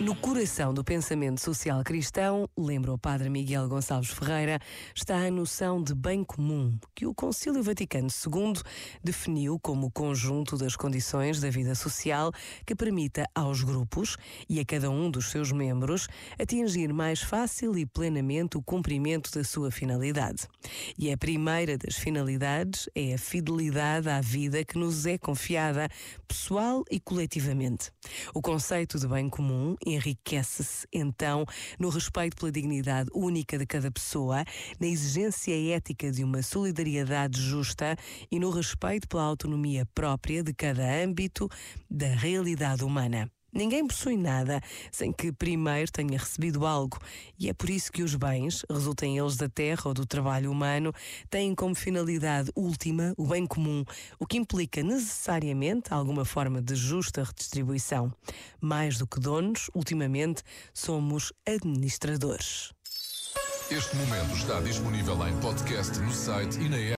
No coração do pensamento social cristão, lembra o padre Miguel Gonçalves Ferreira, está a noção de bem comum, que o Concílio Vaticano II definiu como o conjunto das condições da vida social que permita aos grupos e a cada um dos seus membros atingir mais fácil e plenamente o cumprimento da sua finalidade. E a primeira das finalidades é a fidelidade à vida que nos é confiada, pessoal e coletivamente. O conceito de bem comum enriquece-se, então, no respeito pela dignidade única de cada pessoa, na exigência ética de uma solidariedade justa e no respeito pela autonomia própria de cada âmbito da realidade humana. Ninguém possui nada sem que primeiro tenha recebido algo, e é por isso que os bens, resultem eles da terra ou do trabalho humano, têm como finalidade última o bem comum, o que implica necessariamente alguma forma de justa redistribuição. Mais do que donos, ultimamente, somos administradores. Este momento está disponível em podcast no site e na app.